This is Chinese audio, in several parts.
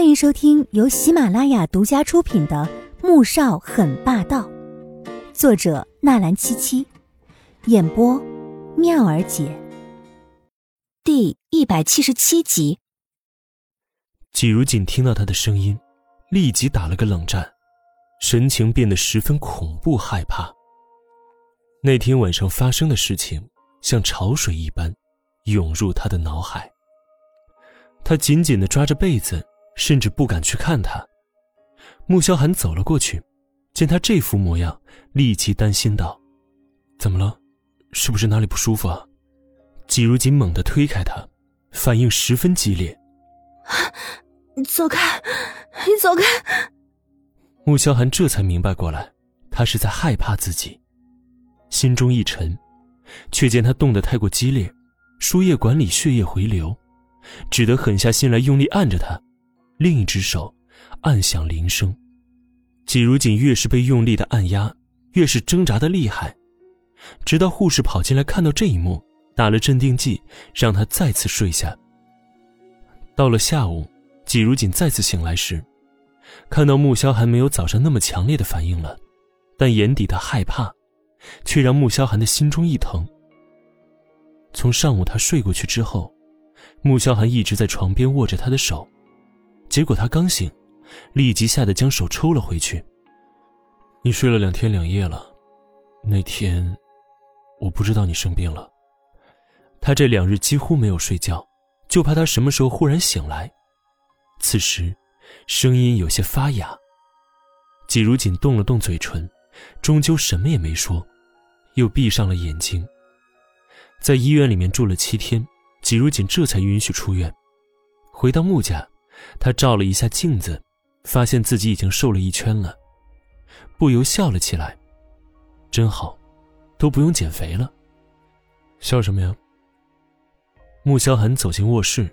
欢迎收听由喜马拉雅独家出品的《穆少很霸道》，作者纳兰七七，演播妙儿姐。第一百七十七集。季如锦听到他的声音，立即打了个冷战，神情变得十分恐怖害怕。那天晚上发生的事情，像潮水一般涌入他的脑海。他紧紧的抓着被子。甚至不敢去看他。穆萧寒走了过去，见他这副模样，立即担心道：“怎么了？是不是哪里不舒服啊？”季如锦猛地推开他，反应十分激烈：“你走开，你走开！”穆萧寒这才明白过来，他是在害怕自己，心中一沉，却见他动得太过激烈，输液管里血液回流，只得狠下心来用力按着他。另一只手按响铃声，季如锦越是被用力的按压，越是挣扎的厉害，直到护士跑进来看到这一幕，打了镇定剂，让他再次睡下。到了下午，季如锦再次醒来时，看到穆萧寒没有早上那么强烈的反应了，但眼底的害怕，却让穆萧寒的心中一疼。从上午他睡过去之后，穆萧寒一直在床边握着他的手。结果他刚醒，立即吓得将手抽了回去。你睡了两天两夜了，那天我不知道你生病了。他这两日几乎没有睡觉，就怕他什么时候忽然醒来。此时，声音有些发哑。季如锦动了动嘴唇，终究什么也没说，又闭上了眼睛。在医院里面住了七天，季如锦这才允许出院，回到穆家。他照了一下镜子，发现自己已经瘦了一圈了，不由笑了起来。真好，都不用减肥了。笑什么呀？穆萧寒走进卧室，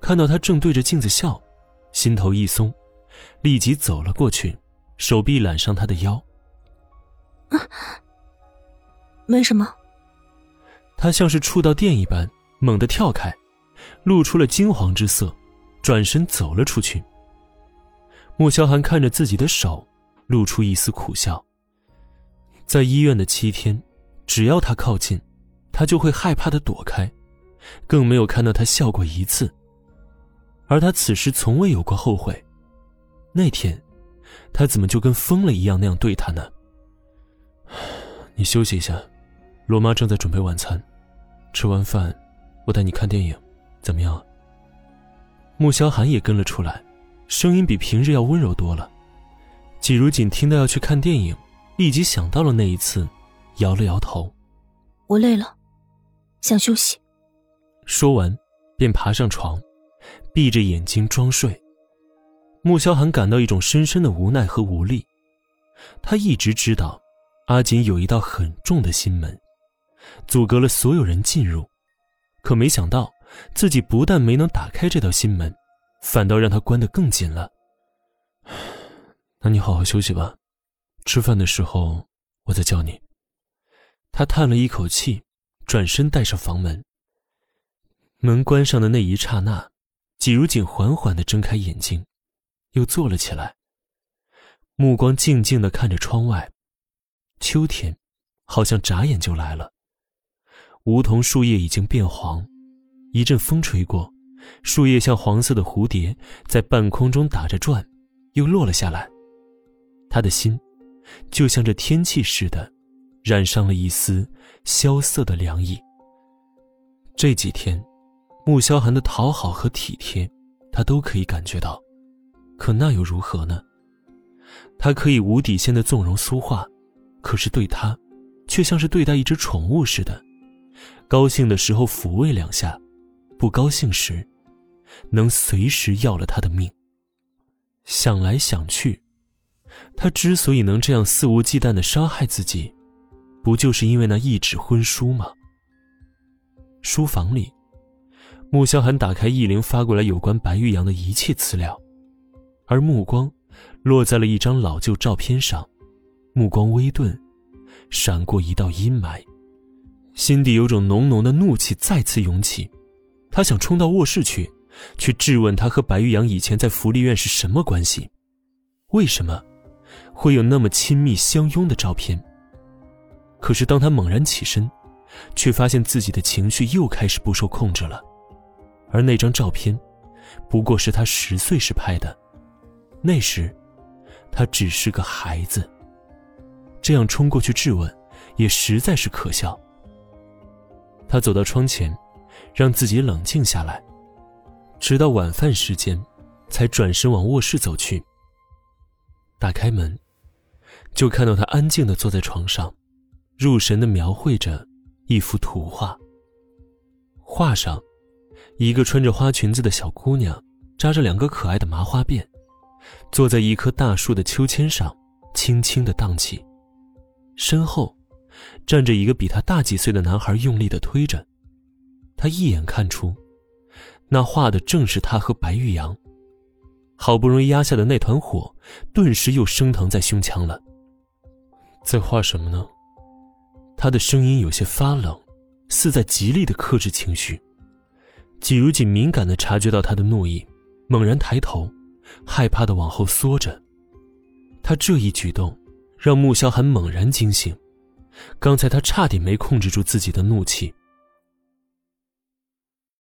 看到他正对着镜子笑，心头一松，立即走了过去，手臂揽上他的腰。啊，没什么。他像是触到电一般，猛地跳开，露出了金黄之色。转身走了出去。穆萧寒看着自己的手，露出一丝苦笑。在医院的七天，只要他靠近，他就会害怕的躲开，更没有看到他笑过一次。而他此时从未有过后悔。那天，他怎么就跟疯了一样那样对他呢？你休息一下，罗妈正在准备晚餐，吃完饭，我带你看电影，怎么样？穆萧寒也跟了出来，声音比平日要温柔多了。季如锦听到要去看电影，立即想到了那一次，摇了摇头：“我累了，想休息。”说完，便爬上床，闭着眼睛装睡。穆萧寒感到一种深深的无奈和无力。他一直知道，阿锦有一道很重的心门，阻隔了所有人进入，可没想到。自己不但没能打开这道心门，反倒让他关得更紧了。那你好好休息吧，吃饭的时候我再叫你。他叹了一口气，转身带上房门。门关上的那一刹那，季如锦缓缓地睁开眼睛，又坐了起来，目光静静地看着窗外。秋天，好像眨眼就来了。梧桐树叶已经变黄。一阵风吹过，树叶像黄色的蝴蝶，在半空中打着转，又落了下来。他的心，就像这天气似的，染上了一丝萧瑟的凉意。这几天，穆萧寒的讨好和体贴，他都可以感觉到，可那又如何呢？他可以无底线的纵容苏画，可是对他，却像是对待一只宠物似的，高兴的时候抚慰两下。不高兴时，能随时要了他的命。想来想去，他之所以能这样肆无忌惮的伤害自己，不就是因为那一纸婚书吗？书房里，穆萧寒打开易灵发过来有关白玉阳的一切资料，而目光落在了一张老旧照片上，目光微顿，闪过一道阴霾，心底有种浓浓的怒气再次涌起。他想冲到卧室去，去质问他和白玉阳以前在福利院是什么关系？为什么会有那么亲密相拥的照片？可是当他猛然起身，却发现自己的情绪又开始不受控制了，而那张照片，不过是他十岁时拍的，那时，他只是个孩子。这样冲过去质问，也实在是可笑。他走到窗前，让自己冷静下来，直到晚饭时间，才转身往卧室走去。打开门，就看到他安静的坐在床上，入神的描绘着一幅图画。画上，一个穿着花裙子的小姑娘，扎着两个可爱的麻花辫，坐在一棵大树的秋千上，轻轻的荡起。身后，站着一个比他大几岁的男孩，用力的推着。他一眼看出，那画的正是他和白玉阳。好不容易压下的那团火，顿时又升腾在胸腔了。在画什么呢？他的声音有些发冷，似在极力的克制情绪。季如锦敏感的察觉到他的怒意，猛然抬头，害怕的往后缩着。他这一举动。让穆萧寒猛然惊醒，刚才他差点没控制住自己的怒气，